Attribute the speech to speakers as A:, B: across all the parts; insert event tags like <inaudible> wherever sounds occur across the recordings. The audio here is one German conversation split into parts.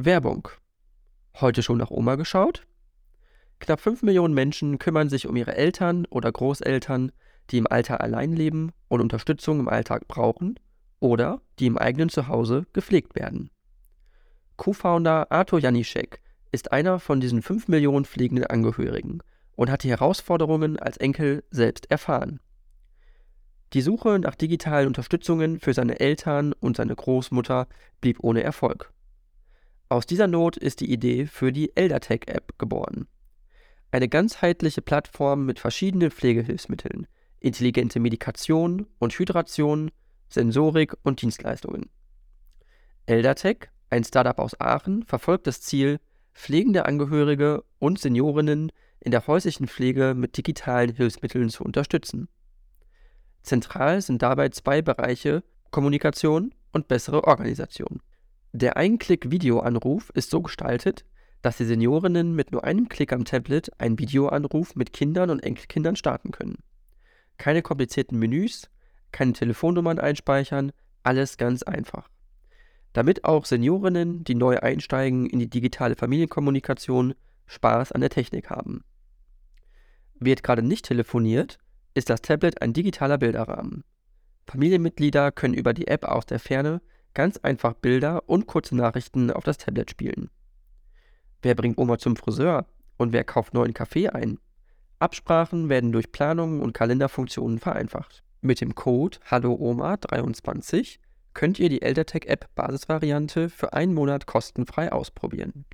A: Werbung. Heute schon nach Oma geschaut? Knapp 5 Millionen Menschen kümmern sich um ihre Eltern oder Großeltern, die im Alter allein leben und Unterstützung im Alltag brauchen oder die im eigenen Zuhause gepflegt werden. Co-Founder Arthur Janiszek ist einer von diesen 5 Millionen pflegenden Angehörigen und hat die Herausforderungen als Enkel selbst erfahren. Die Suche nach digitalen Unterstützungen für seine Eltern und seine Großmutter blieb ohne Erfolg. Aus dieser Not ist die Idee für die ElderTech-App geboren. Eine ganzheitliche Plattform mit verschiedenen Pflegehilfsmitteln, intelligente Medikation und Hydration, Sensorik und Dienstleistungen. ElderTech, ein Startup aus Aachen, verfolgt das Ziel, pflegende Angehörige und Seniorinnen in der häuslichen Pflege mit digitalen Hilfsmitteln zu unterstützen. Zentral sind dabei zwei Bereiche Kommunikation und bessere Organisation. Der Ein-Klick-Videoanruf ist so gestaltet, dass die Seniorinnen mit nur einem Klick am Tablet einen Videoanruf mit Kindern und Enkelkindern starten können. Keine komplizierten Menüs, keine Telefonnummern einspeichern, alles ganz einfach. Damit auch Seniorinnen, die neu einsteigen in die digitale Familienkommunikation, Spaß an der Technik haben. Wird gerade nicht telefoniert, ist das Tablet ein digitaler Bilderrahmen. Familienmitglieder können über die App aus der Ferne ganz einfach Bilder und kurze Nachrichten auf das Tablet spielen. Wer bringt Oma zum Friseur und wer kauft neuen Kaffee ein? Absprachen werden durch Planungen und Kalenderfunktionen vereinfacht. Mit dem Code HalloOma23 könnt ihr die ElderTech-App Basisvariante für einen Monat kostenfrei ausprobieren.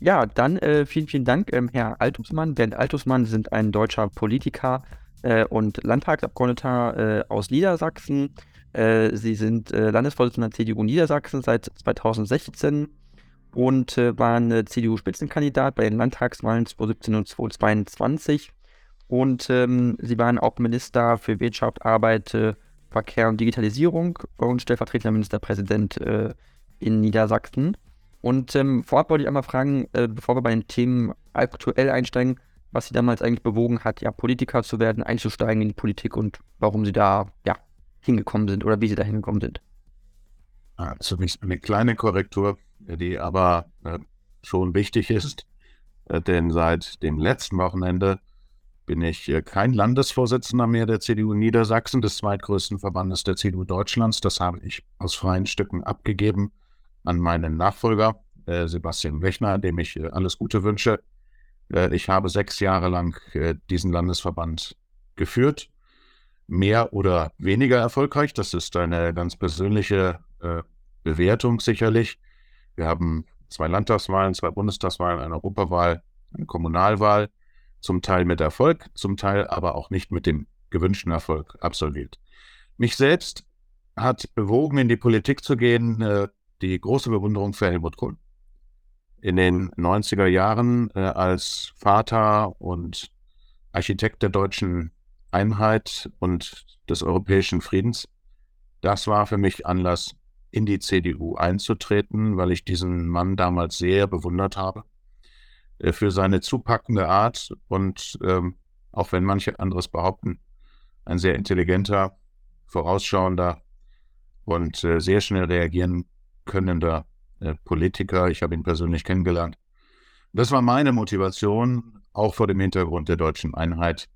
A: Ja, dann äh, vielen, vielen Dank, ähm, Herr Altusmann. Bernd Altusmann sind ein deutscher Politiker äh, und Landtagsabgeordneter äh, aus Niedersachsen. Äh, Sie sind äh, Landesvorsitzender CDU Niedersachsen seit 2016 und äh, waren CDU-Spitzenkandidat bei den Landtagswahlen 2017 und 2022. Und ähm, Sie waren auch Minister für Wirtschaft, Arbeit, Verkehr und Digitalisierung und stellvertretender Ministerpräsident in Niedersachsen. Und ähm, vorab wollte ich einmal fragen, äh, bevor wir bei den Themen aktuell einsteigen, was Sie damals eigentlich bewogen hat, ja, Politiker zu werden, einzusteigen in die Politik und warum Sie da, ja, hingekommen sind oder wie Sie da hingekommen sind.
B: Zunächst eine kleine Korrektur, die aber äh, schon wichtig ist, äh, denn seit dem letzten Wochenende bin ich äh, kein Landesvorsitzender mehr der CDU Niedersachsen, des zweitgrößten Verbandes der CDU Deutschlands. Das habe ich aus freien Stücken abgegeben an meinen Nachfolger, äh, Sebastian Wechner, dem ich äh, alles Gute wünsche. Äh, ich habe sechs Jahre lang diesen Landesverband geführt. Mehr oder weniger erfolgreich, das ist eine ganz persönliche Bewertung sicherlich. Wir haben zwei Landtagswahlen, zwei Bundestagswahlen, eine Europawahl, eine Kommunalwahl, zum Teil mit Erfolg, zum Teil aber auch nicht mit dem gewünschten Erfolg absolviert. Mich selbst hat bewogen, in die Politik zu gehen, die große Bewunderung für Helmut Kohl. In den 90er Jahren äh, als Vater und Architekt der deutschen Einheit und des europäischen Friedens, das war für mich Anlass, in die CDU einzutreten, weil ich diesen Mann damals sehr bewundert habe äh, für seine zupackende Art und ähm, auch wenn manche anderes behaupten, ein sehr intelligenter, vorausschauender und äh, sehr schnell reagieren könnender äh, Politiker. Ich habe ihn persönlich kennengelernt. Das war meine Motivation, auch vor dem Hintergrund der deutschen Einheit,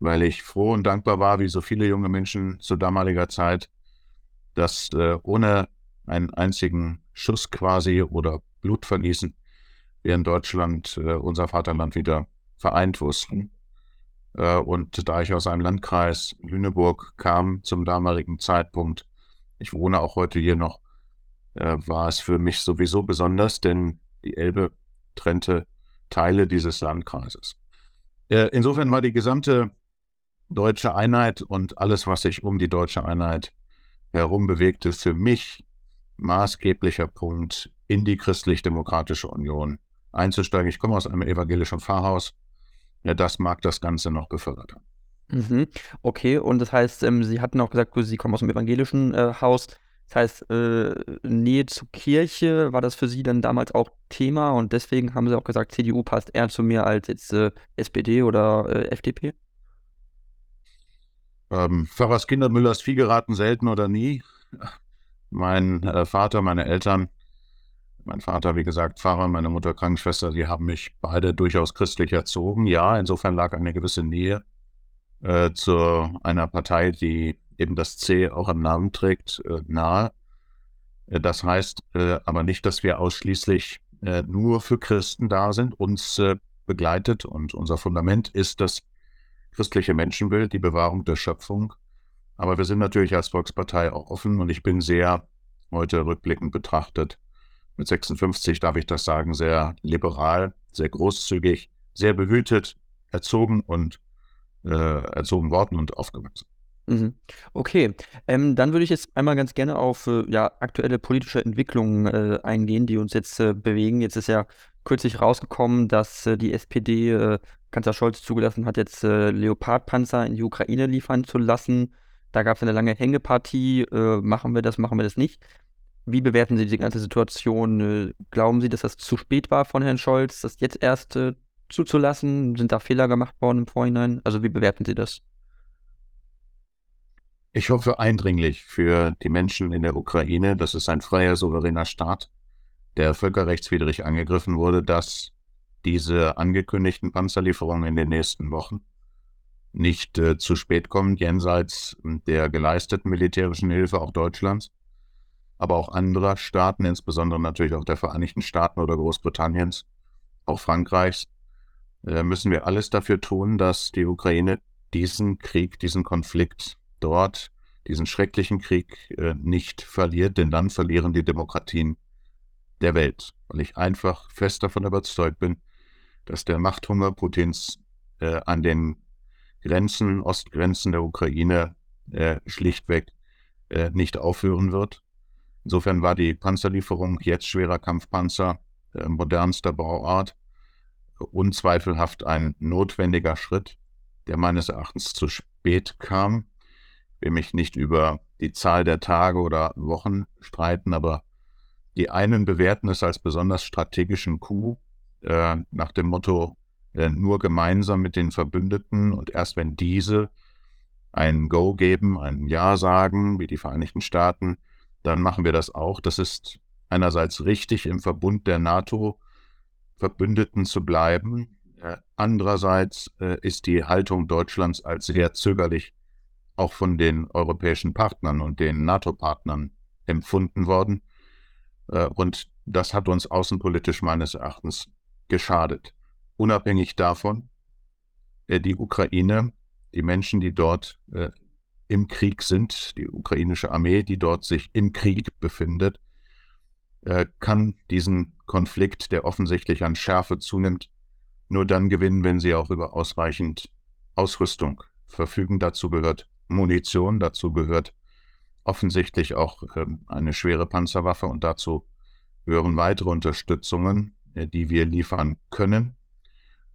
B: weil ich froh und dankbar war, wie so viele junge Menschen zu damaliger Zeit, dass äh, ohne einen einzigen Schuss quasi oder Blutvergießen wir in Deutschland äh, unser Vaterland wieder vereint wussten. Äh, und da ich aus einem Landkreis Lüneburg kam zum damaligen Zeitpunkt, ich wohne auch heute hier noch, äh, war es für mich sowieso besonders, denn die Elbe trennte Teile dieses Landkreises. Äh, insofern war die gesamte deutsche Einheit und alles, was sich um die deutsche Einheit herum bewegte, für mich maßgeblicher Punkt, in die Christlich-Demokratische Union einzusteigen. Ich komme aus einem evangelischen Pfarrhaus. Ja, das mag das Ganze noch befördert haben.
C: Mhm. Okay, und das heißt, ähm, Sie hatten auch gesagt, Sie kommen aus einem evangelischen äh, Haus. Das heißt, äh, Nähe zur Kirche, war das für Sie dann damals auch Thema und deswegen haben Sie auch gesagt, CDU passt eher zu mir als jetzt äh, SPD oder äh, FDP?
B: Ähm, Pfarrers Kinder Müllers Vieh geraten selten oder nie. Mein äh, Vater, meine Eltern, mein Vater, wie gesagt, Pfarrer, meine Mutter Krankenschwester, die haben mich beide durchaus christlich erzogen. Ja, insofern lag eine gewisse Nähe äh, zu einer Partei, die eben das C auch im Namen trägt, äh, nahe. Äh, das heißt äh, aber nicht, dass wir ausschließlich nur für Christen da sind. Uns begleitet und unser Fundament ist das christliche Menschenbild, die Bewahrung der Schöpfung. Aber wir sind natürlich als Volkspartei auch offen und ich bin sehr, heute rückblickend betrachtet, mit 56 darf ich das sagen, sehr liberal, sehr großzügig, sehr behütet, erzogen und äh, erzogen worden und aufgewachsen.
C: Mhm. Okay, ähm, dann würde ich jetzt einmal ganz gerne auf äh, ja, aktuelle politische Entwicklungen äh, eingehen, die uns jetzt äh, bewegen. Jetzt ist ja kürzlich rausgekommen, dass äh, die SPD äh, Kanzler Scholz zugelassen hat, jetzt äh, Leopardpanzer in die Ukraine liefern zu lassen. Da gab es eine lange Hängepartie. machen wir das, machen wir das nicht? Wie bewerten Sie die ganze Situation? glauben Sie, dass das zu spät war von Herrn Scholz, das jetzt erst zuzulassen? Sind da Fehler gemacht worden im Vorhinein? Also wie bewerten Sie das?
B: Ich hoffe eindringlich für die Menschen in der Ukraine, das ist ein freier, souveräner Staat, der völkerrechtswidrig angegriffen wurde, dass diese angekündigten Panzerlieferungen in den nächsten Wochen nicht äh, zu spät kommen, jenseits der geleisteten militärischen Hilfe auch Deutschlands, aber auch anderer Staaten, insbesondere natürlich auch der Vereinigten Staaten oder Großbritanniens, auch Frankreichs, äh, müssen wir alles dafür tun, dass die Ukraine diesen Krieg, diesen Konflikt dort diesen schrecklichen Krieg äh, nicht verliert, denn dann verlieren die Demokratien der Welt. Weil ich einfach fest davon überzeugt bin, dass der Machthunger Putins äh, an den Grenzen, Ostgrenzen der Ukraine äh, schlichtweg äh, nicht aufhören wird. Insofern war die Panzerlieferung jetzt schwerer Kampfpanzer äh, modernster Bauart unzweifelhaft ein notwendiger Schritt, der meines Erachtens zu spät kam will mich nicht über die Zahl der Tage oder Wochen streiten, aber die einen bewerten es als besonders strategischen Coup äh, nach dem Motto, äh, nur gemeinsam mit den Verbündeten und erst wenn diese ein Go geben, ein Ja sagen, wie die Vereinigten Staaten, dann machen wir das auch. Das ist einerseits richtig, im Verbund der NATO-Verbündeten zu bleiben. Äh, andererseits äh, ist die Haltung Deutschlands als sehr zögerlich auch von den europäischen Partnern und den NATO-Partnern empfunden worden. Äh, und das hat uns außenpolitisch meines Erachtens geschadet. Unabhängig davon, äh, die Ukraine, die Menschen, die dort äh, im Krieg sind, die ukrainische Armee, die dort sich im Krieg befindet, kann diesen Konflikt, der offensichtlich an Schärfe zunimmt, nur dann gewinnen, wenn sie auch über ausreichend Ausrüstung verfügen. Dazu gehört Munition. Dazu gehört offensichtlich auch ähm, eine schwere Panzerwaffe und dazu gehören weitere Unterstützungen, äh, die wir liefern können,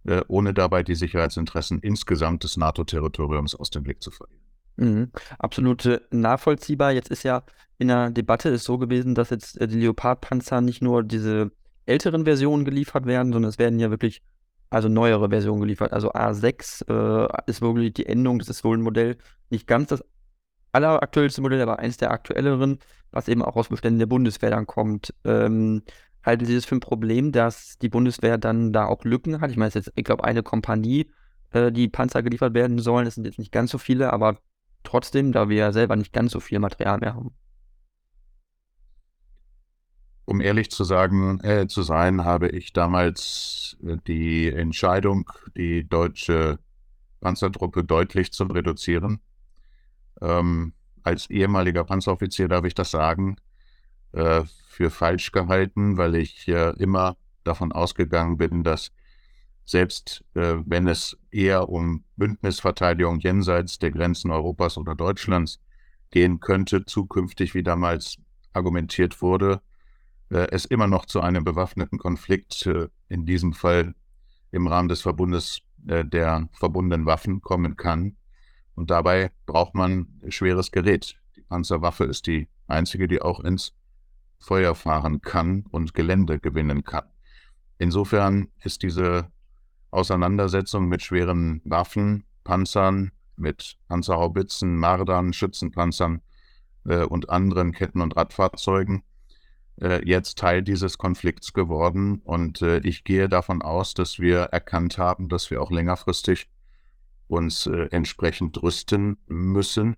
B: äh, ohne dabei die Sicherheitsinteressen insgesamt des NATO-Territoriums aus dem Blick zu verlieren.
C: Mhm. Absolut äh, nachvollziehbar. Jetzt ist ja in der Debatte ist so gewesen, dass jetzt die Leopard-Panzer nicht nur diese älteren Versionen geliefert werden, sondern es werden ja wirklich also neuere Versionen geliefert. Also A6 äh, ist wirklich die Endung, das ist wohl ein Modell, nicht ganz das alleraktuellste Modell, aber eins der aktuelleren, was eben auch aus Beständen der Bundeswehr dann kommt. Ähm, halten Sie das für ein Problem, dass die Bundeswehr dann da auch Lücken hat? Ich meine, es ist jetzt, ich glaube, eine Kompanie, äh, die Panzer geliefert werden sollen. Es sind jetzt nicht ganz so viele, aber trotzdem, da wir ja selber nicht ganz so viel Material mehr haben.
B: Um ehrlich zu sagen, äh, zu sein, habe ich damals äh, die Entscheidung, die deutsche Panzertruppe deutlich zu reduzieren, ähm, als ehemaliger Panzeroffizier darf ich das sagen, äh, für falsch gehalten, weil ich äh, immer davon ausgegangen bin, dass selbst äh, wenn es eher um Bündnisverteidigung jenseits der Grenzen Europas oder Deutschlands gehen könnte, zukünftig, wie damals argumentiert wurde, es immer noch zu einem bewaffneten Konflikt, äh, in diesem Fall im Rahmen des Verbundes äh, der verbundenen Waffen, kommen kann. Und dabei braucht man schweres Gerät. Die Panzerwaffe ist die einzige, die auch ins Feuer fahren kann und Gelände gewinnen kann. Insofern ist diese Auseinandersetzung mit schweren Waffen, Panzern, mit Panzerhaubitzen, Mardern, Schützenpanzern äh, und anderen Ketten- und Radfahrzeugen äh, jetzt Teil dieses Konflikts geworden. Und äh, ich gehe davon aus, dass wir erkannt haben, dass wir auch längerfristig uns äh, entsprechend rüsten müssen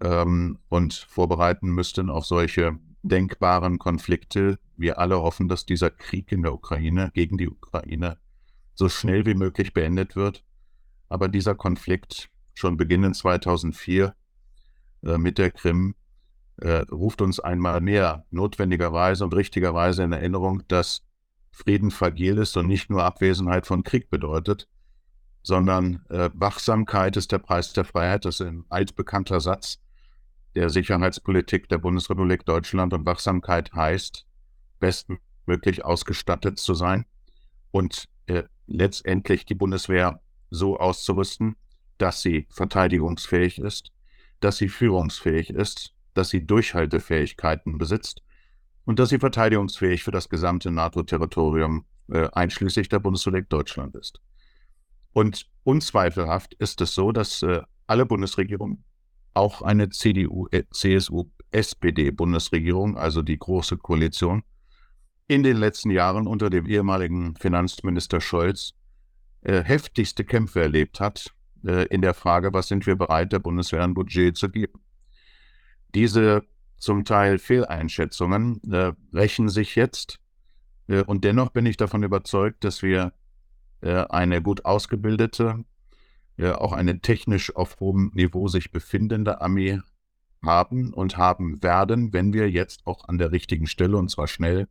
B: ähm, und vorbereiten müssten auf solche denkbaren Konflikte. Wir alle hoffen, dass dieser Krieg in der Ukraine gegen die Ukraine so schnell wie möglich beendet wird. Aber dieser Konflikt, schon beginnend 2004 äh, mit der Krim, äh, ruft uns einmal mehr notwendigerweise und richtigerweise in Erinnerung, dass Frieden fragil ist und nicht nur Abwesenheit von Krieg bedeutet, sondern äh, Wachsamkeit ist der Preis der Freiheit. Das ist ein altbekannter Satz der Sicherheitspolitik der Bundesrepublik Deutschland. Und Wachsamkeit heißt, bestmöglich ausgestattet zu sein und äh, letztendlich die Bundeswehr so auszurüsten, dass sie verteidigungsfähig ist, dass sie führungsfähig ist, dass sie Durchhaltefähigkeiten besitzt und dass sie verteidigungsfähig für das gesamte NATO-Territorium äh, einschließlich der Bundesrepublik Deutschland ist. Und unzweifelhaft ist es so, dass äh, alle Bundesregierungen, auch eine CDU, äh, CSU, SPD-Bundesregierung, also die große Koalition, in den letzten Jahren unter dem ehemaligen Finanzminister Scholz äh, heftigste Kämpfe erlebt hat äh, in der Frage, was sind wir bereit, der Bundeswehr ein Budget zu geben. Diese zum Teil Fehleinschätzungen äh, rächen sich jetzt. Äh, und dennoch bin ich davon überzeugt, dass wir äh, eine gut ausgebildete, auch eine technisch auf hohem Niveau sich befindende Armee haben und haben werden, wenn wir jetzt auch an der richtigen Stelle und zwar schnell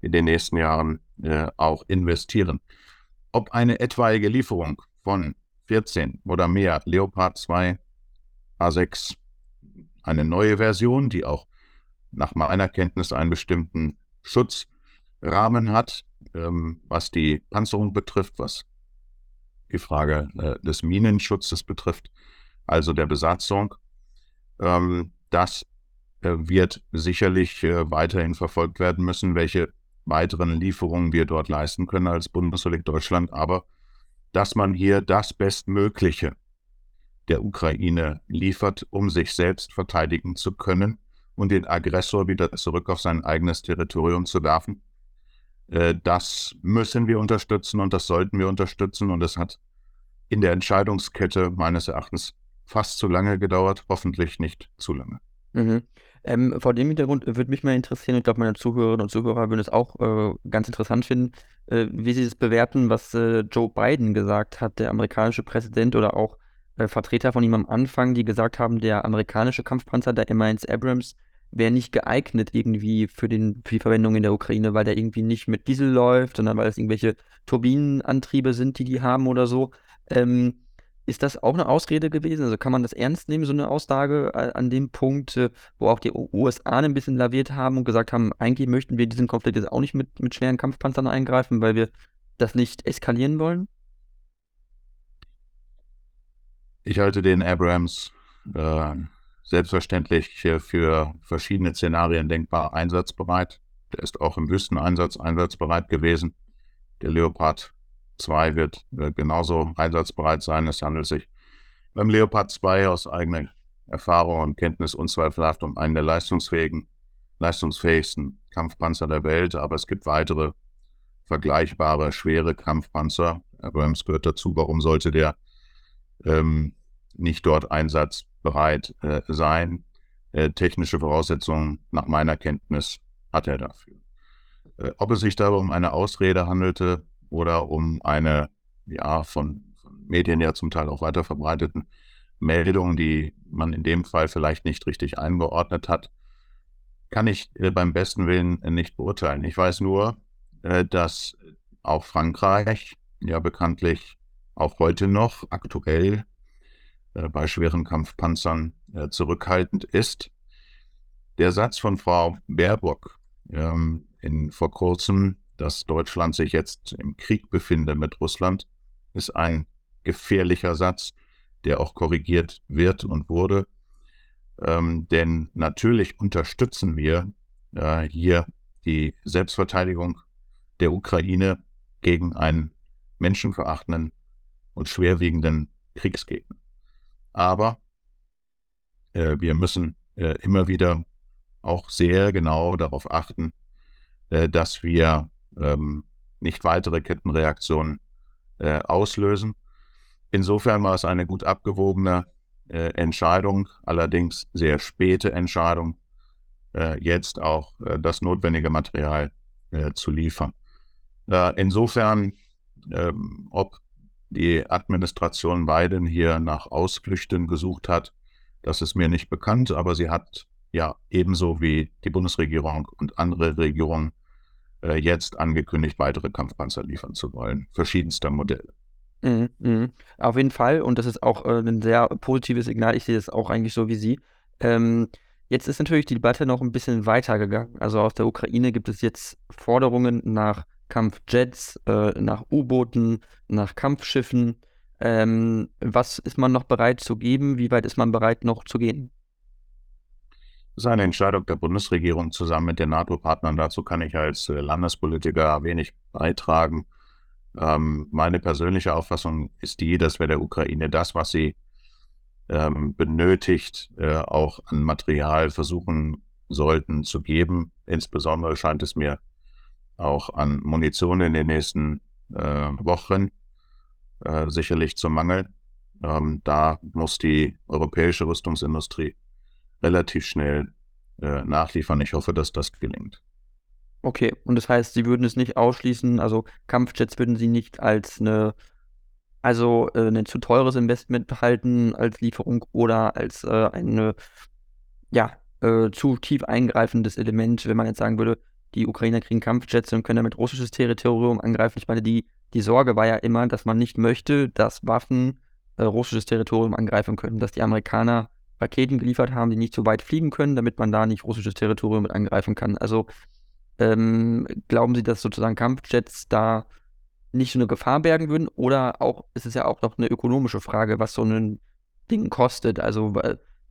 B: in den nächsten Jahren äh, auch investieren. Ob eine etwaige Lieferung von 14 oder mehr Leopard 2 A6 eine neue Version, die auch nach meiner Kenntnis einen bestimmten Schutzrahmen hat, ähm, was die Panzerung betrifft, was die Frage äh, des Minenschutzes betrifft, also der Besatzung. Ähm, das äh, wird sicherlich äh, weiterhin verfolgt werden müssen, welche weiteren Lieferungen wir dort leisten können als Bundesrepublik Deutschland, aber dass man hier das Bestmögliche der Ukraine liefert, um sich selbst verteidigen zu können und den Aggressor wieder zurück auf sein eigenes Territorium zu werfen. Äh, das müssen wir unterstützen und das sollten wir unterstützen. Und es hat in der Entscheidungskette meines Erachtens fast zu lange gedauert, hoffentlich nicht zu lange.
C: Mhm. Ähm, vor dem Hintergrund würde mich mal interessieren, ich glaube, meine Zuhörerinnen und Zuhörer würden es auch äh, ganz interessant finden, äh, wie sie es bewerten, was äh, Joe Biden gesagt hat, der amerikanische Präsident oder auch Vertreter von ihm am Anfang, die gesagt haben, der amerikanische Kampfpanzer, der M1 Abrams, wäre nicht geeignet irgendwie für, den, für die Verwendung in der Ukraine, weil der irgendwie nicht mit Diesel läuft, sondern weil es irgendwelche Turbinenantriebe sind, die die haben oder so. Ähm, ist das auch eine Ausrede gewesen? Also kann man das ernst nehmen, so eine Aussage äh, an dem Punkt, äh, wo auch die USA ein bisschen laviert haben und gesagt haben, eigentlich möchten wir diesen Konflikt jetzt auch nicht mit, mit schweren Kampfpanzern eingreifen, weil wir das nicht eskalieren wollen?
B: Ich halte den Abrams äh, selbstverständlich für verschiedene Szenarien denkbar einsatzbereit. Der ist auch im Wüsteneinsatz einsatzbereit gewesen. Der Leopard 2 wird äh, genauso einsatzbereit sein. Es handelt sich beim Leopard 2 aus eigener Erfahrung und Kenntnis unzweifelhaft um einen der leistungsfähigen, leistungsfähigsten Kampfpanzer der Welt, aber es gibt weitere vergleichbare schwere Kampfpanzer. Abrams gehört dazu. Warum sollte der ähm, nicht dort einsatzbereit äh, sein. Äh, technische Voraussetzungen nach meiner Kenntnis hat er dafür. Äh, ob es sich dabei um eine Ausrede handelte oder um eine, ja, von, von Medien ja zum Teil auch weiter verbreiteten Meldung, die man in dem Fall vielleicht nicht richtig eingeordnet hat, kann ich äh, beim besten Willen nicht beurteilen. Ich weiß nur, äh, dass auch Frankreich ja bekanntlich auch heute noch aktuell äh, bei schweren Kampfpanzern äh, zurückhaltend ist. Der Satz von Frau Baerbock ähm, in vor kurzem, dass Deutschland sich jetzt im Krieg befinde mit Russland, ist ein gefährlicher Satz, der auch korrigiert wird und wurde. Ähm, denn natürlich unterstützen wir äh, hier die Selbstverteidigung der Ukraine gegen einen menschenverachtenden und schwerwiegenden Kriegsgegner. Aber äh, wir müssen äh, immer wieder auch sehr genau darauf achten, äh, dass wir ähm, nicht weitere Kettenreaktionen äh, auslösen. Insofern war es eine gut abgewogene äh, Entscheidung, allerdings sehr späte Entscheidung, äh, jetzt auch das notwendige Material zu liefern. insofern, ähm, ob die Administration Biden hier nach Ausflüchten gesucht hat, das ist mir nicht bekannt, aber sie hat ja ebenso wie die Bundesregierung und andere Regierungen äh, jetzt angekündigt, weitere Kampfpanzer liefern zu wollen, verschiedenster Modelle.
C: Mhm, mhm. Auf jeden Fall, und das ist auch äh, ein sehr positives Signal. Ich sehe das auch eigentlich so wie Sie. Ähm, jetzt ist natürlich die Debatte noch ein bisschen weitergegangen. Also aus der Ukraine gibt es jetzt Forderungen nach Kampfjets, äh, nach U-Booten, nach Kampfschiffen. Ähm, was ist man noch bereit zu geben? Wie weit ist man bereit noch zu gehen?
B: Das ist eine Entscheidung der Bundesregierung zusammen mit den NATO-Partnern. Dazu kann ich als äh, Landespolitiker wenig beitragen. Ähm, meine persönliche Auffassung ist die, dass wir der Ukraine das, was sie ähm, benötigt, äh, auch an Material versuchen sollten zu geben. Insbesondere scheint es mir auch an Munition in den nächsten äh, Wochen äh, sicherlich zu mangeln. Ähm, da muss die europäische Rüstungsindustrie relativ schnell äh, nachliefern. Ich hoffe, dass das gelingt.
C: Okay, und das heißt, Sie würden es nicht ausschließen, also Kampfjets würden Sie nicht als eine, also äh, ein zu teures Investment behalten als Lieferung oder als äh, eine, ja, äh, zu tief eingreifendes Element, wenn man jetzt sagen würde, die Ukrainer kriegen Kampfjets und können damit russisches Territorium angreifen. Ich meine, die, die Sorge war ja immer, dass man nicht möchte, dass Waffen äh, russisches Territorium angreifen können, dass die Amerikaner Raketen geliefert haben, die nicht so weit fliegen können, damit man da nicht russisches Territorium mit angreifen kann. Also ähm, glauben Sie, dass sozusagen Kampfjets da nicht so eine Gefahr bergen würden? Oder auch, ist es ja auch noch eine ökonomische Frage, was so ein Ding kostet. Also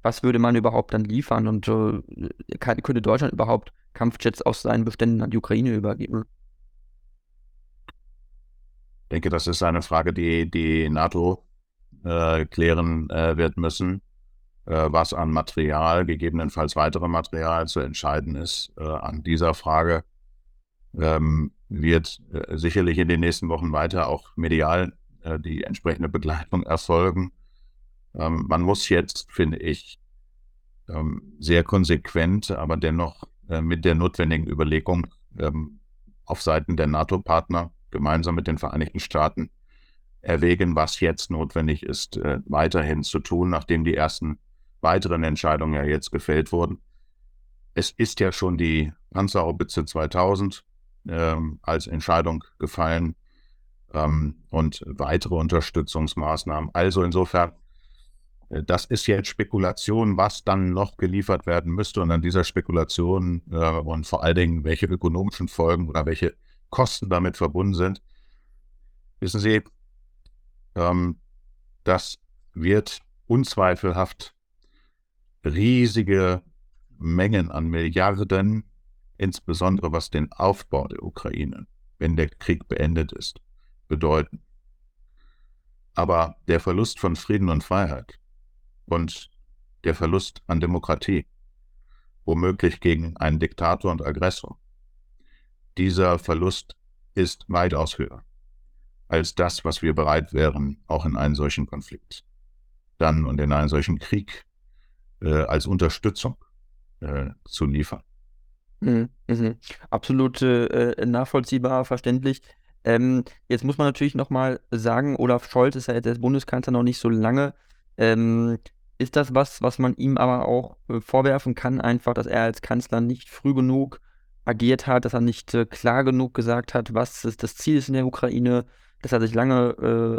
C: was würde man überhaupt dann liefern und äh, kann, könnte Deutschland überhaupt Kampfjets aus seinen Beständen an die Ukraine übergeben?
B: Ich denke, das ist eine Frage, die die NATO äh, klären äh, wird müssen, äh, was an Material, gegebenenfalls weitere Material zu entscheiden ist. Äh, an dieser Frage ähm, wird äh, sicherlich in den nächsten Wochen weiter auch medial die entsprechende Begleitung erfolgen. Ähm, man muss jetzt, finde ich, ähm, sehr konsequent, aber dennoch äh, mit der notwendigen Überlegung ähm, auf Seiten der NATO-Partner gemeinsam mit den Vereinigten Staaten erwägen, was jetzt notwendig ist, äh, weiterhin zu tun, nachdem die ersten weiteren Entscheidungen ja jetzt gefällt wurden. Es ist ja schon die Panzerhaubitze 2000 ähm, als Entscheidung gefallen ähm, und weitere Unterstützungsmaßnahmen. Also insofern das ist jetzt Spekulation, was dann noch geliefert werden müsste. Und an dieser Spekulation äh, und vor allen Dingen, welche ökonomischen Folgen oder welche Kosten damit verbunden sind, wissen Sie, ähm, das wird unzweifelhaft riesige Mengen an Milliarden, insbesondere was den Aufbau der Ukraine, wenn der Krieg beendet ist, bedeuten. Aber der Verlust von Frieden und Freiheit, und der Verlust an Demokratie, womöglich gegen einen Diktator und Aggressor. Dieser Verlust ist weitaus höher als das, was wir bereit wären, auch in einen solchen Konflikt dann und in einen solchen Krieg äh, als Unterstützung äh, zu liefern.
C: Mhm, mhm. Absolut äh, nachvollziehbar, verständlich. Ähm, jetzt muss man natürlich nochmal sagen, Olaf Scholz ist ja jetzt als Bundeskanzler noch nicht so lange. Ähm, ist das was, was man ihm aber auch äh, vorwerfen kann, einfach, dass er als Kanzler nicht früh genug agiert hat, dass er nicht äh, klar genug gesagt hat, was ist das Ziel ist in der Ukraine, dass er sich lange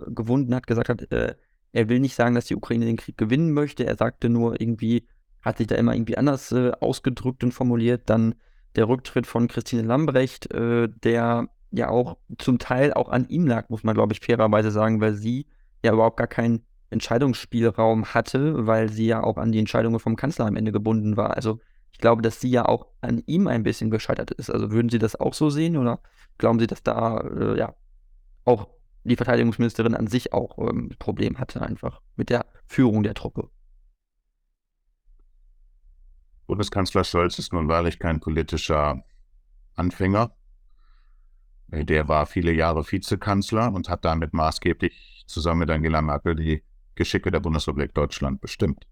C: äh, gewunden hat, gesagt hat, äh, er will nicht sagen, dass die Ukraine den Krieg gewinnen möchte, er sagte nur irgendwie, hat sich da immer irgendwie anders äh, ausgedrückt und formuliert, dann der Rücktritt von Christine Lambrecht, äh, der ja auch zum Teil auch an ihm lag, muss man, glaube ich, fairerweise sagen, weil sie ja überhaupt gar keinen Entscheidungsspielraum hatte, weil sie ja auch an die Entscheidungen vom Kanzler am Ende gebunden war. Also ich glaube, dass sie ja auch an ihm ein bisschen gescheitert ist. Also würden Sie das auch so sehen oder glauben Sie, dass da äh, ja auch die Verteidigungsministerin an sich auch ähm, Problem hatte einfach mit der Führung der Truppe?
B: Bundeskanzler Scholz ist nun wahrlich kein politischer Anfänger. Der war viele Jahre Vizekanzler und hat damit maßgeblich zusammen mit Angela Merkel die Geschicke der Bundesrepublik Deutschland bestimmt.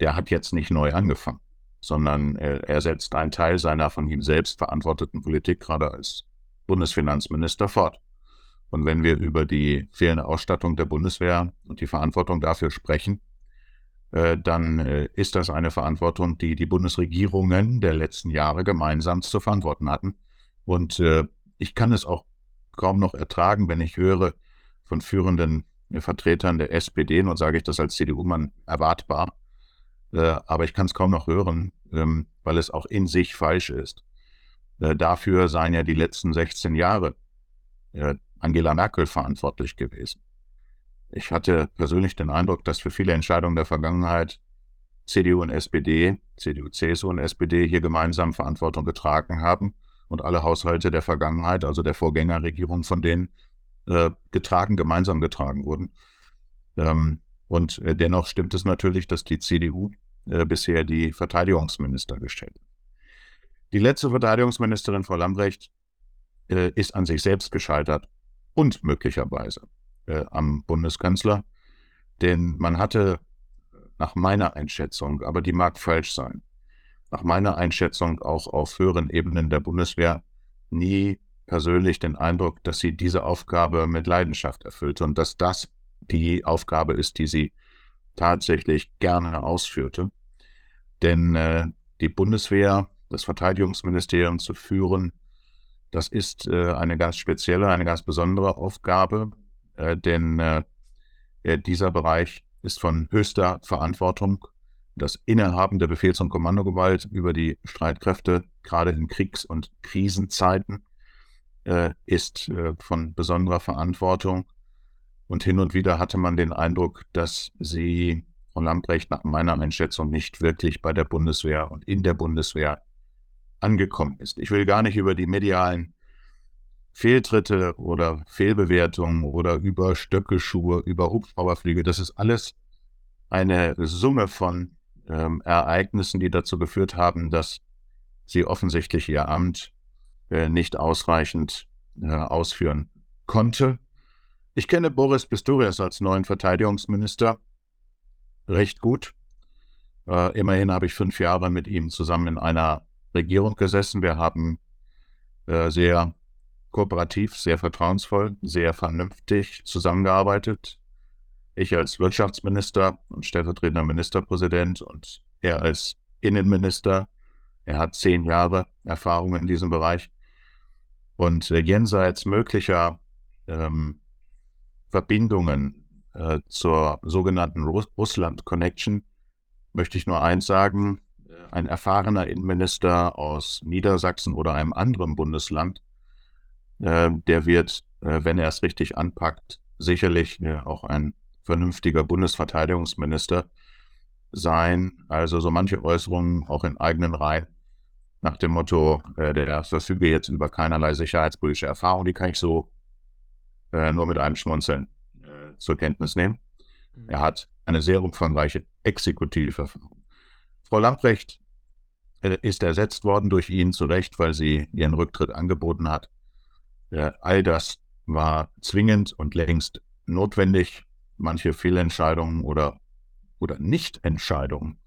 B: Der hat jetzt nicht neu angefangen, sondern er, setzt einen Teil seiner von ihm selbst verantworteten Politik gerade als Bundesfinanzminister fort. Und wenn wir über die fehlende Ausstattung der Bundeswehr und die Verantwortung dafür sprechen, äh, dann äh, ist das eine Verantwortung, die die Bundesregierungen der letzten Jahre gemeinsam zu verantworten hatten. Und äh, ich kann es auch kaum noch ertragen, wenn ich höre von führenden Vertretern der SPD, nun sage ich das als CDU-Mann erwartbar, aber ich kann es kaum noch hören, ähm, weil es auch in sich falsch ist. Dafür seien ja die letzten 16 Jahre Angela Merkel verantwortlich gewesen. Ich hatte persönlich den Eindruck, dass für viele Entscheidungen der Vergangenheit CDU und SPD, CDU, CSU und SPD hier gemeinsam Verantwortung getragen haben und alle Haushalte der Vergangenheit, also der Vorgängerregierung von denen, äh, getragen, gemeinsam getragen wurden. Ähm, und äh, dennoch stimmt es natürlich, dass die CDU äh, bisher die Verteidigungsminister gestellt hat. Die letzte Verteidigungsministerin, Frau Lambrecht, äh, ist an sich selbst gescheitert und möglicherweise äh, am Bundeskanzler. Denn man hatte nach meiner Einschätzung, aber die mag falsch sein, nach meiner Einschätzung auch auf höheren Ebenen der Bundeswehr nie persönlich den Eindruck, dass sie diese Aufgabe mit Leidenschaft erfüllte und dass das die Aufgabe ist, die sie tatsächlich gerne ausführte. Denn äh, die Bundeswehr, das Verteidigungsministerium zu führen, das ist äh, eine ganz spezielle, eine ganz besondere Aufgabe, äh, denn äh, dieser Bereich ist von höchster Verantwortung. Das Innehaben der Befehls- und Kommandogewalt über die Streitkräfte, gerade in Kriegs- und Krisenzeiten, äh, ist äh, von besonderer Verantwortung. Und hin und wieder hatte man den Eindruck, dass sie, Frau Lambrecht, nach meiner Einschätzung nicht wirklich bei der Bundeswehr und in der Bundeswehr angekommen ist. Ich will gar nicht über die medialen Fehltritte oder Fehlbewertungen oder über Stöckelschuhe, über Hubschrauberflüge, das ist alles eine Summe von ähm, Ereignissen, die dazu geführt haben, dass sie offensichtlich ihr Amt nicht ausreichend äh, ausführen konnte. Ich kenne Boris Pistorius als neuen Verteidigungsminister recht gut. Äh, immerhin habe ich fünf Jahre mit ihm zusammen in einer Regierung gesessen. Wir haben äh, sehr kooperativ, sehr vertrauensvoll, sehr vernünftig zusammengearbeitet. Ich als Wirtschaftsminister und stellvertretender Ministerpräsident und er als Innenminister. Er hat zehn Jahre Erfahrung in diesem Bereich. Und äh, jenseits möglicher ähm, Verbindungen äh, zur sogenannten Russ Russland-Connection möchte ich nur eins sagen. Ein erfahrener Innenminister aus Niedersachsen oder einem anderen Bundesland äh, der wird, äh, wenn er es richtig anpackt, sicherlich äh, auch ein vernünftiger Bundesverteidigungsminister sein. Also so manche Äußerungen auch in eigenen Reihen nach dem Motto, der verfüge jetzt über keinerlei sicherheitspolitische Erfahrung, die kann ich so nur mit einem Schmunzeln zur Kenntnis nehmen. Mhm. Er hat eine sehr umfangreiche Exekutiverfahrung. Frau Lamprecht ist ersetzt worden durch ihn zu Recht, weil sie ihren Rücktritt angeboten hat. Ja, all das war zwingend und längst notwendig. Manche Fehlentscheidungen oder, oder Nichtentscheidungen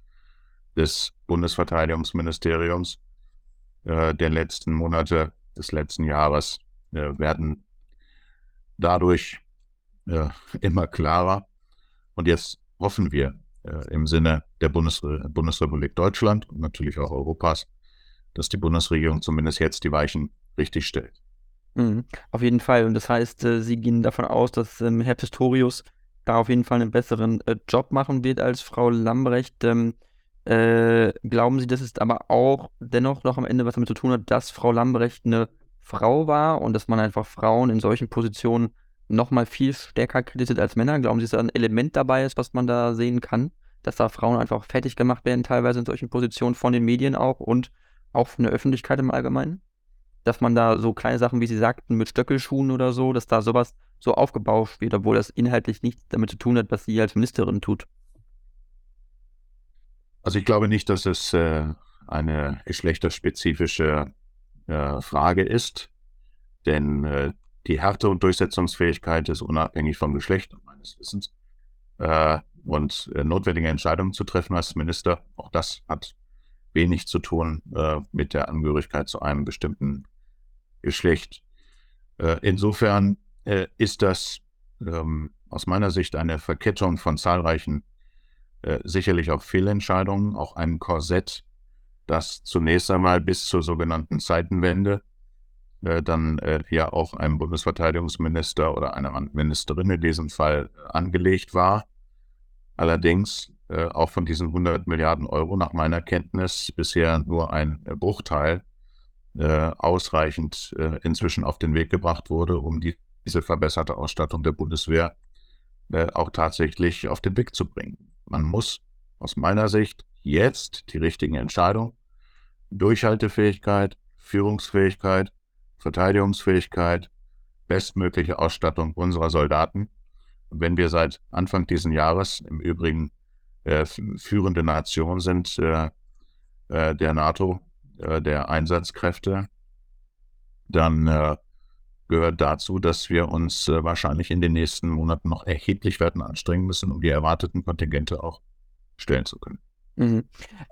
B: des Bundesverteidigungsministeriums äh, der letzten Monate des letzten Jahres äh, werden dadurch äh, <laughs> immer klarer. Und jetzt hoffen wir äh, im Sinne der Bundes Bundesrepublik Deutschland und natürlich auch Europas, dass die Bundesregierung zumindest jetzt die Weichen richtig stellt.
C: Mhm. Auf jeden Fall. Und das heißt, äh, Sie gehen davon aus, dass ähm, Herr Pistorius da auf jeden Fall einen besseren Job machen wird als Frau Lambrecht. Ähm, Äh, glauben Sie, dass es aber auch dennoch noch am Ende was damit zu tun hat, dass Frau Lambrecht eine Frau war und dass man einfach Frauen in solchen Positionen nochmal viel stärker kritisiert als Männer? Glauben Sie, dass da ein Element dabei ist, was man da sehen kann? Dass da Frauen einfach fertig gemacht werden, teilweise in solchen Positionen von den Medien auch und auch von der Öffentlichkeit im Allgemeinen? Dass man da so kleine Sachen, wie Sie sagten, mit Stöckelschuhen oder so, dass da sowas so aufgebauscht wird, obwohl das inhaltlich nichts damit zu tun hat, was sie als Ministerin tut.
B: Also ich glaube nicht, dass es äh, eine geschlechterspezifische äh, Frage ist, denn äh, die Härte und Durchsetzungsfähigkeit ist unabhängig vom Geschlecht meines Wissens äh, und äh, notwendige Entscheidungen zu treffen als Minister, auch das hat wenig zu tun äh, mit der Angehörigkeit zu einem bestimmten Geschlecht. insofern ist das ähm, aus meiner Sicht eine Verkettung von zahlreichen äh, sicherlich auch Fehlentscheidungen, auch ein Korsett, das zunächst einmal bis zur sogenannten Zeitenwende äh, dann äh, ja auch einem Bundesverteidigungsminister oder einer Ministerin in diesem Fall äh, angelegt war. Allerdings äh, auch von diesen 100 Milliarden Euro nach meiner Kenntnis bisher nur ein Bruchteil ausreichend inzwischen auf den Weg gebracht wurde, um die, diese verbesserte Ausstattung der Bundeswehr auch tatsächlich auf den Weg zu bringen. Man muss aus meiner Sicht jetzt die richtigen Entscheidungen, Durchhaltefähigkeit, Führungsfähigkeit, Verteidigungsfähigkeit, bestmögliche Ausstattung unserer Soldaten. wenn wir seit Anfang dieses Jahres im Übrigen äh, führende Nation sind äh, äh, der NATO, äh, der Einsatzkräfte, dann äh, gehört dazu, dass wir uns äh, wahrscheinlich in den nächsten Monaten noch erheblich werden anstrengen müssen, um die erwarteten Kontingente auch stellen zu können.
C: Mhm.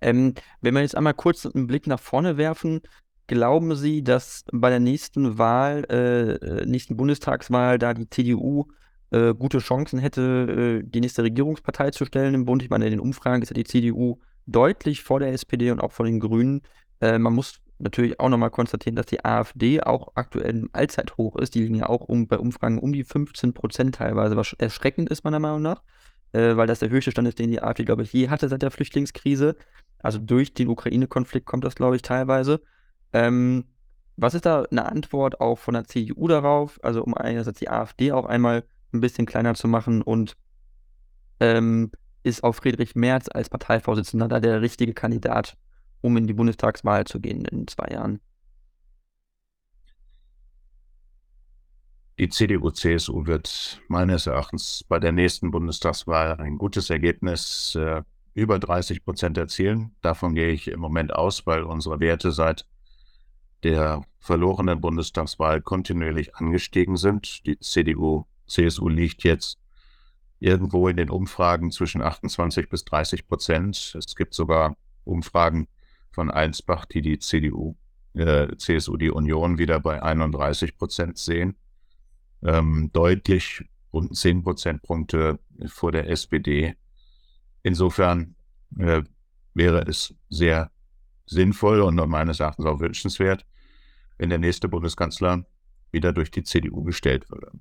C: Ähm, wenn wir jetzt einmal kurz einen Blick nach vorne werfen, glauben Sie, dass bei der nächsten Wahl, äh, äh nächsten Bundestagswahl, da die CDU äh, gute Chancen hätte, äh, die nächste Regierungspartei zu stellen im Bund? Ich meine, in den Umfragen ist ja die CDU deutlich vor der SPD und auch vor den Grünen. Äh, man muss natürlich auch nochmal konstatieren, dass die AfD auch aktuell im Allzeithoch ist. Die liegen ja auch um, bei Umfragen um die 15 Prozent teilweise, was erschreckend ist meiner Meinung nach, äh, weil das der höchste Stand ist, den die AfD, glaube ich, je hatte seit der Flüchtlingskrise. Also durch den Ukraine-Konflikt kommt das, glaube ich, teilweise. Ähm, was ist da eine Antwort auch von der CDU darauf? Also um einerseits die AfD auch einmal ein bisschen kleiner zu machen und ähm, ist auch Friedrich Merz als Parteivorsitzender da der richtige Kandidat um in die Bundestagswahl zu gehen in zwei Jahren?
B: Die CDU-CSU wird meines Erachtens bei der nächsten Bundestagswahl ein gutes Ergebnis äh, über 30 Prozent erzielen. Davon gehe ich im Moment aus, weil unsere Werte seit der verlorenen Bundestagswahl kontinuierlich angestiegen sind. Die CDU-CSU liegt jetzt irgendwo in den Umfragen zwischen 28 bis 30 Prozent. Es gibt sogar Umfragen, von Einsbach, die die CDU, äh, CSU, die Union wieder bei 31 Prozent sehen. Ähm, deutlich rund 10 Prozentpunkte vor der SPD. Insofern äh, wäre es sehr sinnvoll und meines Erachtens auch wünschenswert, wenn der nächste Bundeskanzler wieder durch die CDU gestellt würde.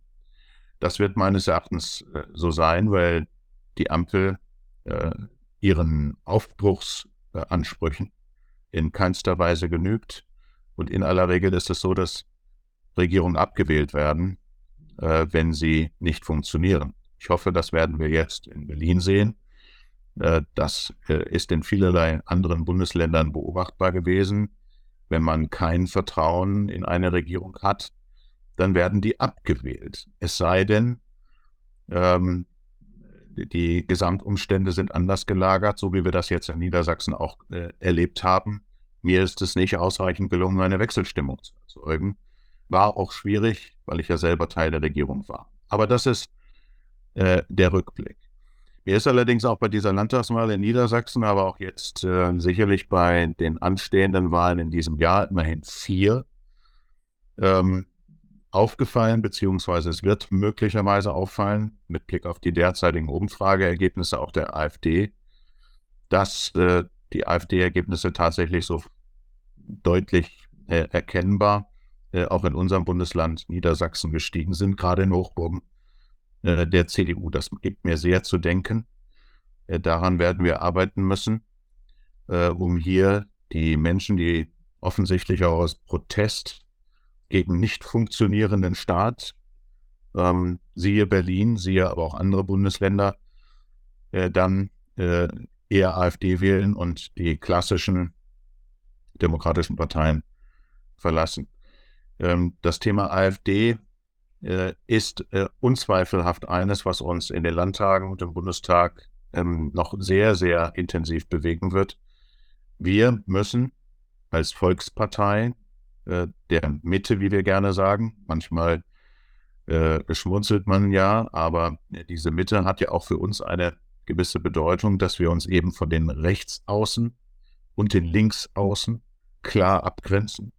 B: Das wird meines Erachtens äh, so sein, weil die Ampel äh, ihren Aufbruchsansprüchen in keinster Weise genügt. Und in aller Regel ist es so, dass Regierungen abgewählt werden, äh, wenn sie nicht funktionieren. Ich hoffe, das werden wir jetzt in Berlin sehen. Äh, das äh, ist in vielerlei anderen Bundesländern beobachtbar gewesen. Wenn man kein Vertrauen in eine Regierung hat, dann werden die abgewählt. Es sei denn, ähm, die Gesamtumstände sind anders gelagert, so wie wir das jetzt in Niedersachsen auch äh, erlebt haben. Mir ist es nicht ausreichend gelungen, eine Wechselstimmung zu erzeugen. War auch schwierig, weil ich ja selber Teil der Regierung war. Aber das ist äh, der Rückblick. Mir ist allerdings auch bei dieser Landtagswahl in Niedersachsen, aber auch jetzt äh, sicherlich bei den anstehenden Wahlen in diesem Jahr, immerhin vier, ähm, aufgefallen, beziehungsweise es wird möglicherweise auffallen, mit Blick auf die derzeitigen Umfrageergebnisse auch der AfD, dass äh, die AfD-Ergebnisse tatsächlich so deutlich äh, erkennbar äh, auch in unserem Bundesland Niedersachsen gestiegen sind, gerade in Hochburgen äh, der CDU. Das gibt mir sehr zu denken. Äh, daran werden wir arbeiten müssen. äh, um hier die Menschen, die offensichtlich auch aus Protest gegen nicht funktionierenden Staat, ähm, siehe Berlin, siehe aber auch andere Bundesländer, äh, dann eher AfD wählen und die klassischen demokratischen Parteien verlassen. Ähm, das Thema AfD äh, ist äh, unzweifelhaft eines, was uns in den Landtagen und im Bundestag ähm, noch sehr, sehr intensiv bewegen wird. Wir müssen als Volkspartei äh, der Mitte, wie wir gerne sagen, manchmal äh, schmunzelt man ja, aber diese Mitte hat ja auch für uns eine gewisse Bedeutung, dass wir uns eben von den Rechtsaußen und den Linksaußen klar abgrenzen,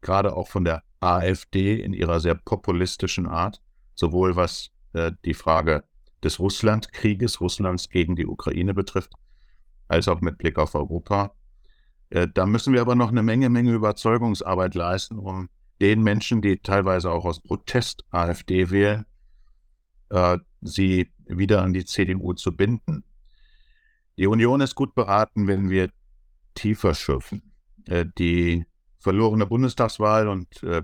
B: gerade auch von der AfD in ihrer sehr populistischen Art, sowohl was äh, die Frage des Russlandkrieges, Russlands gegen die Ukraine betrifft, als auch mit Blick auf Europa. Äh, da müssen wir aber noch eine Menge, Menge Überzeugungsarbeit leisten, um den Menschen, die teilweise auch aus Protest AfD wählen, äh, sie wieder an die CDU zu binden. Die Union ist gut beraten, wenn wir tiefer schürfen. Äh, die verlorene Bundestagswahl und äh,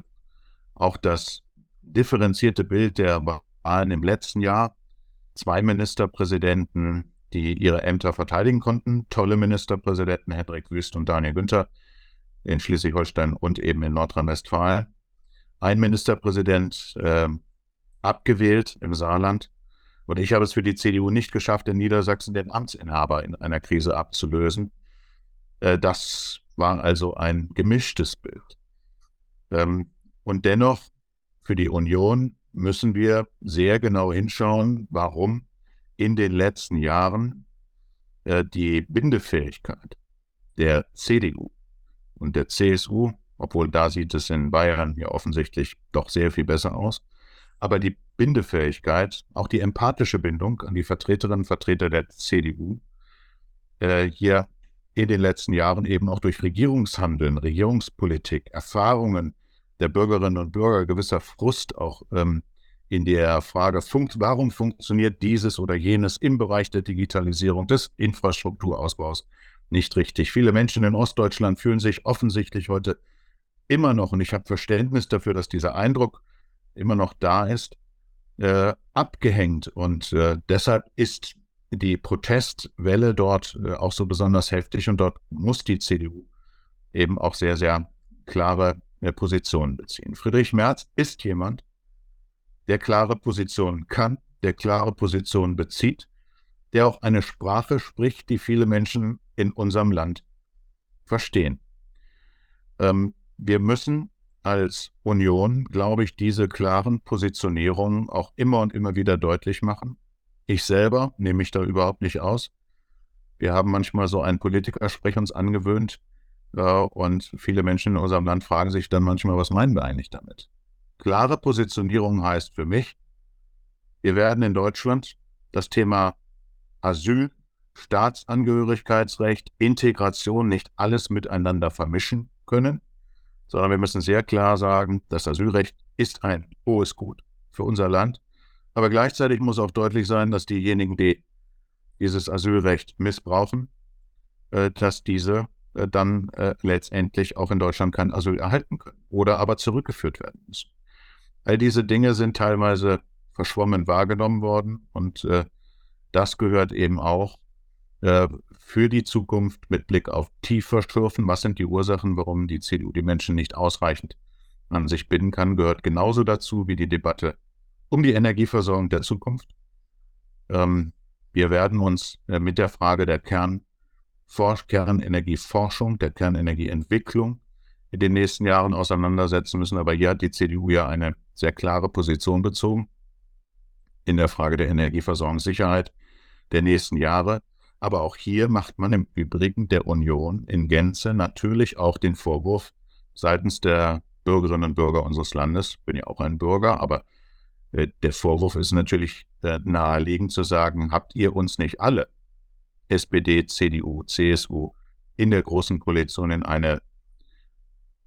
B: auch das differenzierte Bild der Wahlen im letzten Jahr. Zwei Ministerpräsidenten, die ihre Ämter verteidigen konnten. Tolle Ministerpräsidenten, Hendrik Wüst und Daniel Günther in Schleswig-Holstein und eben in Nordrhein-Westfalen. Ein Ministerpräsident äh, abgewählt im Saarland. Und ich habe es für die CDU nicht geschafft, in Niedersachsen den Amtsinhaber in einer Krise abzulösen. Äh, das war also ein gemischtes Bild. Ähm, und dennoch, für die Union müssen wir sehr genau hinschauen, warum in den letzten Jahren äh, die Bindefähigkeit der CDU und der CSU, obwohl da sieht es in Bayern ja offensichtlich doch sehr viel besser aus, aber die Bindefähigkeit, auch die empathische Bindung an die Vertreterinnen und Vertreter der CDU, äh, hier in den letzten Jahren eben auch durch Regierungshandeln, Regierungspolitik, Erfahrungen der Bürgerinnen und Bürger, gewisser Frust auch ähm, in der Frage, funkt, warum funktioniert dieses oder jenes im Bereich der Digitalisierung, des Infrastrukturausbaus nicht richtig. Viele Menschen in Ostdeutschland fühlen sich offensichtlich heute immer noch, und ich habe Verständnis dafür, dass dieser Eindruck immer noch da ist, äh, abgehängt. Und äh, deshalb ist die Protestwelle dort äh, auch so besonders heftig und dort muss die CDU eben auch sehr, sehr klare äh, Positionen beziehen. Friedrich Merz ist jemand, der klare Positionen kann, der klare Positionen bezieht, der auch eine Sprache spricht, die viele Menschen in unserem Land verstehen. Ähm, wir müssen als Union, glaube ich, diese klaren Positionierungen auch immer und immer wieder deutlich machen. Ich selber nehme mich da überhaupt nicht aus. Wir haben manchmal so einen Politikersprech uns angewöhnt äh, und viele Menschen in unserem Land fragen sich dann manchmal, was meinen wir eigentlich damit? Klare Positionierung heißt für mich, wir werden in Deutschland das Thema Asyl, Staatsangehörigkeitsrecht, Integration nicht alles miteinander vermischen können, sondern wir müssen sehr klar sagen, das Asylrecht ist ein hohes Gut für unser Land aber gleichzeitig muss auch deutlich sein, dass diejenigen, die dieses Asylrecht missbrauchen, äh, dass diese äh, dann äh, letztendlich auch in Deutschland kein Asyl erhalten können oder aber zurückgeführt werden müssen. All diese Dinge sind teilweise verschwommen wahrgenommen worden und äh, das gehört eben auch äh, für die Zukunft mit Blick auf tiefer Schürfen. Was sind die Ursachen, warum die CDU die Menschen nicht ausreichend an sich binden kann, gehört genauso dazu wie die Debatte um die Energieversorgung der Zukunft. Ähm, wir werden uns äh, mit der Frage der Kern Kernenergieforschung, der Kernenergieentwicklung in den nächsten Jahren auseinandersetzen müssen. Aber hier hat die CDU ja eine sehr klare Position bezogen in der Frage der Energieversorgungssicherheit der nächsten Jahre. Aber auch hier macht man im Übrigen der Union in Gänze natürlich auch den Vorwurf seitens der Bürgerinnen und Bürger unseres Landes, bin ja auch ein Bürger, aber der Vorwurf ist natürlich äh, naheliegend zu sagen, habt ihr uns nicht alle, SPD, CDU, CSU, in der Großen Koalition in eine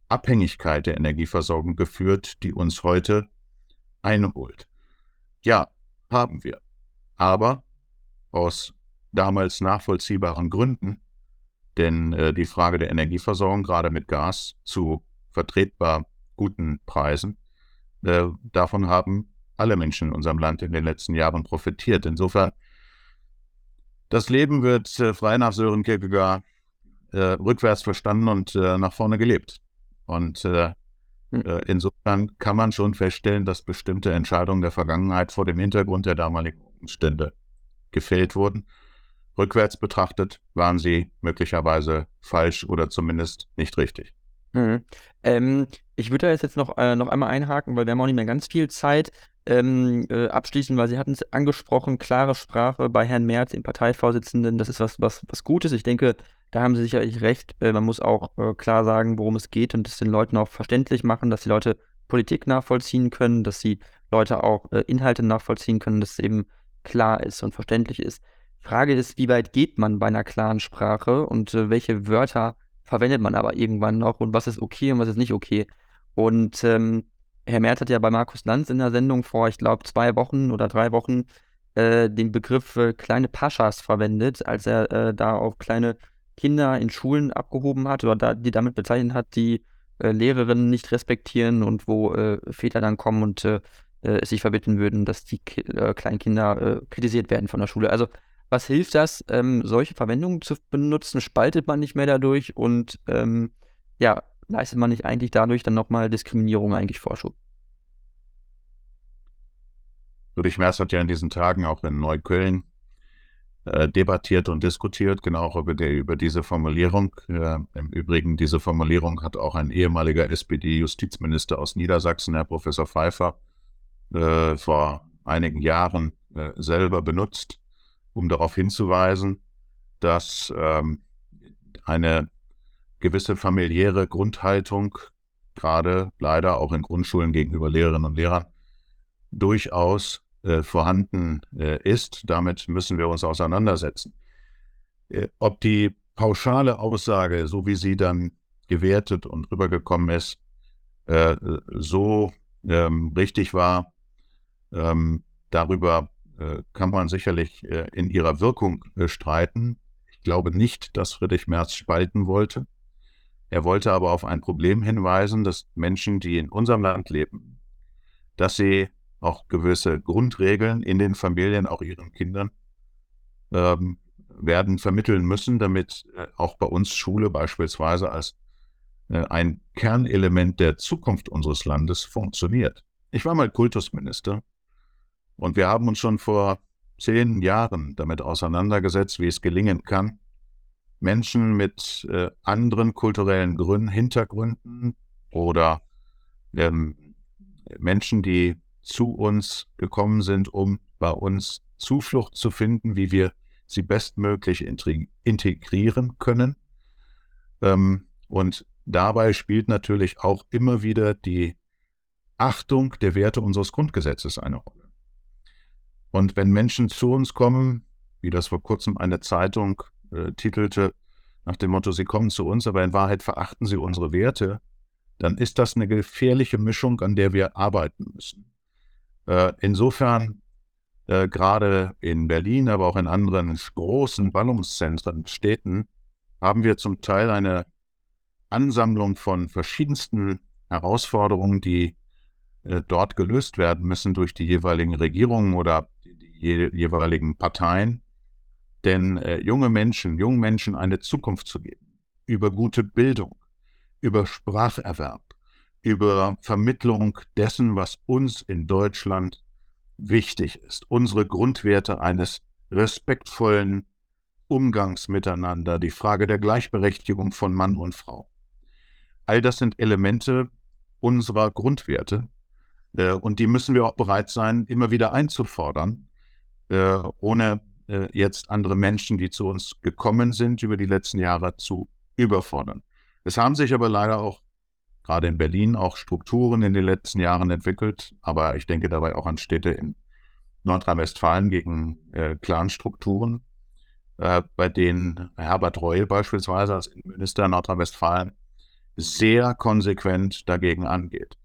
B: Abhängigkeit der Energieversorgung geführt, die uns heute einholt. Ja, haben wir. Aber aus damals nachvollziehbaren Gründen Denn äh, die Frage der Energieversorgung, gerade mit Gas zu vertretbar guten Preisen, äh, davon haben alle Menschen in unserem Land in den letzten Jahren profitiert. Insofern, das Leben wird äh, frei nach Sören Kierkegaard äh, rückwärts verstanden und äh, nach vorne gelebt. Und äh, hm. äh, insofern kann man schon feststellen, dass bestimmte Entscheidungen der Vergangenheit vor dem Hintergrund der damaligen Umstände gefällt wurden. Rückwärts betrachtet waren sie möglicherweise falsch oder zumindest nicht richtig.
C: Mhm. Ähm, ich würde da jetzt noch, äh, noch einmal einhaken, weil wir haben auch nicht mehr ganz viel Zeit ähm, äh, abschließen, weil Sie hatten es angesprochen, klare Sprache bei Herrn Merz, dem Parteivorsitzenden, das ist was, was, was Gutes. Ich denke, da haben Sie sicherlich recht. Äh, man muss auch äh, klar sagen, worum es geht und das den Leuten auch verständlich machen, dass die Leute Politik nachvollziehen können, dass die Leute auch äh, Inhalte nachvollziehen können, dass es eben klar ist und verständlich ist. Frage ist, wie weit geht man bei einer klaren Sprache und äh, welche Wörter verwendet man aber irgendwann noch und was ist okay und was ist nicht okay. Und ähm, Herr Merz hat ja bei Markus Lanz in der Sendung vor, ich glaube, zwei Wochen oder drei Wochen äh, den Begriff äh, kleine Paschas verwendet, als er äh, da auf kleine Kinder in Schulen abgehoben hat oder da, die damit bezeichnet hat, die äh, Lehrerinnen nicht respektieren und wo äh, Väter dann kommen und äh, es sich verbitten würden, dass die Ki kleinen Kinder kritisiert werden von der Schule. Also was hilft das, ähm, solche Verwendungen zu benutzen? Spaltet man nicht mehr dadurch und ähm, ja, leistet man nicht eigentlich dadurch dann nochmal Diskriminierung eigentlich Vorschub?
B: Friedrich Merz hat ja in diesen Tagen auch in Neukölln äh, debattiert und diskutiert, genau über, der, über diese Formulierung. Äh, Im Übrigen, diese Formulierung hat auch ein ehemaliger SPD-Justizminister aus Niedersachsen, Herr Professor Pfeiffer, äh, vor einigen Jahren selber benutzt, um darauf hinzuweisen, dass ähm, eine gewisse familiäre Grundhaltung, gerade leider auch in Grundschulen gegenüber Lehrerinnen und Lehrern, durchaus äh, vorhanden äh, ist. Damit müssen wir uns auseinandersetzen. Äh, ob die pauschale Aussage, so wie sie dann gewertet und rübergekommen ist, äh, so ähm, richtig war, ähm, darüber äh, kann man sicherlich äh, in ihrer Wirkung streiten. Ich glaube nicht, dass Friedrich Merz spalten wollte. Er wollte aber auf ein Problem hinweisen, dass Menschen, die in unserem Land leben, dass sie auch gewisse Grundregeln in den Familien, auch ihren Kindern, ähm, werden vermitteln müssen, damit äh, auch bei uns Schule beispielsweise als äh, ein Kernelement der Zukunft unseres Landes funktioniert. Ich war mal Kultusminister und wir haben uns schon vor zehn Jahren damit auseinandergesetzt, wie es gelingen kann, Menschen mit äh, anderen kulturellen Gründen, Hintergründen oder ähm, Menschen, die zu uns gekommen sind, um bei uns Zuflucht zu finden, wie wir sie bestmöglich integrieren können. Ähm, und dabei spielt natürlich auch immer wieder die Achtung der Werte unseres Grundgesetzes eine Rolle. Und wenn Menschen zu uns kommen, wie das vor kurzem eine Zeitung äh, titelte, nach dem Motto, sie kommen zu uns, aber in Wahrheit verachten sie unsere Werte, dann ist das eine gefährliche Mischung, an der wir arbeiten müssen. Äh, insofern, äh, gerade in Berlin, aber auch in anderen großen Ballungszentren, Städten, haben wir zum Teil eine Ansammlung von verschiedensten Herausforderungen, die äh, dort gelöst werden müssen durch die jeweiligen Regierungen oder die jeweiligen Parteien. Denn äh, junge Menschen, jungen Menschen eine Zukunft zu geben, über gute Bildung, über Spracherwerb, über Vermittlung dessen, was uns in Deutschland wichtig ist, unsere Grundwerte eines respektvollen Umgangs miteinander, die Frage der Gleichberechtigung von Mann und Frau. All das sind Elemente unserer Grundwerte äh, und die müssen wir auch bereit sein, immer wieder einzufordern, äh, ohne äh, jetzt andere Menschen, die zu uns gekommen sind, über die letzten Jahre zu überfordern. Es haben sich aber leider auch gerade in Berlin auch Strukturen in den letzten Jahren entwickelt, aber ich denke dabei auch an Städte in Nordrhein-Westfalen gegen äh, Clanstrukturen, äh, bei denen Herbert Reul beispielsweise als Innenminister in Nordrhein-Westfalen sehr konsequent dagegen angeht.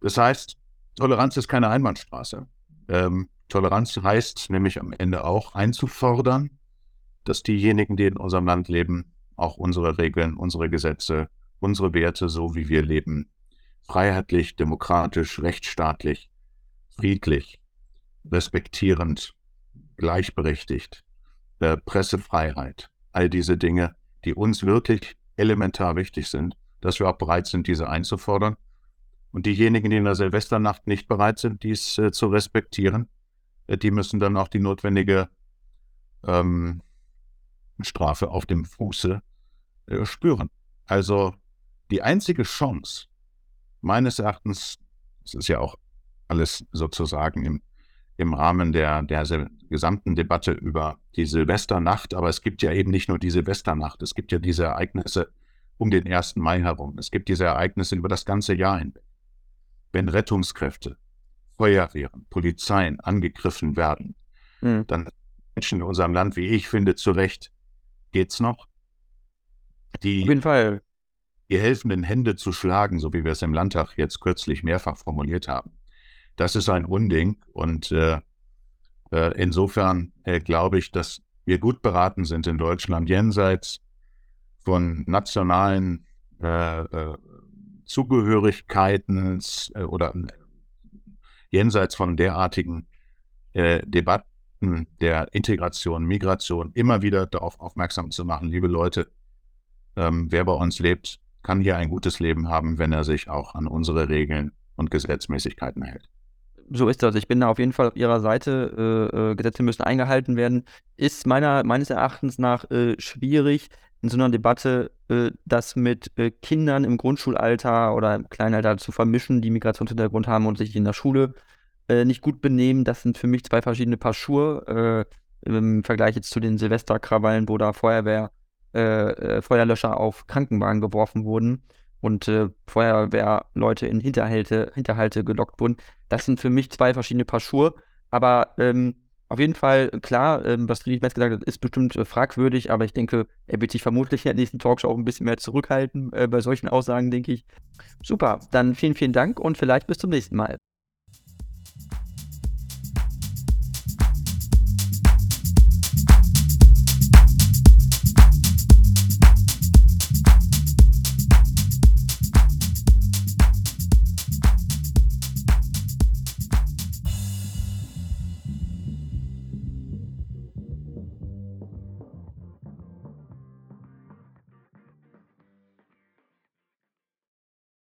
B: Das heißt, Toleranz ist keine Einbahnstraße. Ähm, Toleranz heißt nämlich am Ende auch einzufordern, dass diejenigen, die in unserem Land leben, auch unsere Regeln, unsere Gesetze, unsere Werte, so wie wir leben, freiheitlich, demokratisch, rechtsstaatlich, friedlich, respektierend, gleichberechtigt, äh, Pressefreiheit, all diese Dinge, die uns wirklich elementar wichtig sind, dass wir auch bereit sind, diese einzufordern. Und diejenigen, die in der Silvesternacht nicht bereit sind, dies äh, zu respektieren, die müssen dann auch die notwendige ähm, Strafe auf dem Fuße äh, spüren. Also die einzige Chance, meines Erachtens, es ist ja auch alles sozusagen im, im Rahmen der, der gesamten Debatte über die Silvesternacht, aber es gibt ja eben nicht nur die Silvesternacht, es gibt ja diese Ereignisse um den 1. Mai herum, es gibt diese Ereignisse über das ganze Jahr hinweg. Wenn Rettungskräfte, Feuerwehren, Polizeien angegriffen werden, mhm. dann Menschen in unserem Land, wie ich finde, zu Recht, geht's noch. Die,
C: Auf jeden Fall.
B: Die helfenden Hände zu schlagen, so wie wir es im Landtag jetzt kürzlich mehrfach formuliert haben, das ist ein Unding. Und äh, äh, insofern äh, glaube ich, dass wir gut beraten sind in Deutschland, jenseits von nationalen äh, äh, Zugehörigkeiten äh, oder jenseits von derartigen Debatten der Integration, Migration immer wieder darauf aufmerksam zu machen, liebe Leute, ähm, wer bei uns lebt, kann hier ein gutes Leben haben, wenn er sich auch an unsere Regeln und Gesetzmäßigkeiten hält.
C: So ist das. Ich bin da auf jeden Fall auf Ihrer Seite. Äh, äh, Gesetze müssen eingehalten werden. Ist meiner, meines Erachtens nach äh, schwierig, in so einer Debatte äh, das mit äh, Kindern im Grundschulalter oder im Kleinalter zu vermischen, die Migrationshintergrund haben und sich in der Schule äh, nicht gut benehmen. Das sind für mich zwei verschiedene Paar Schuhe im Vergleich jetzt zu den Silvesterkrawallen, wo da Feuerwehr, Feuerlöscher auf Krankenwagen geworfen wurden und äh, Feuerwehrleute in Hinterhalte, Hinterhalte gelockt wurden. Das sind für mich zwei verschiedene Paar Schuhe. Aber ähm, auf jeden Fall, klar, ähm, was Friedrich Metz gesagt hat, ist bestimmt äh, fragwürdig, aber ich denke, er wird sich vermutlich in der nächsten Talkshow auch ein bisschen mehr zurückhalten äh, bei solchen Aussagen, denke ich. Super, dann vielen, vielen Dank und vielleicht bis zum nächsten Mal.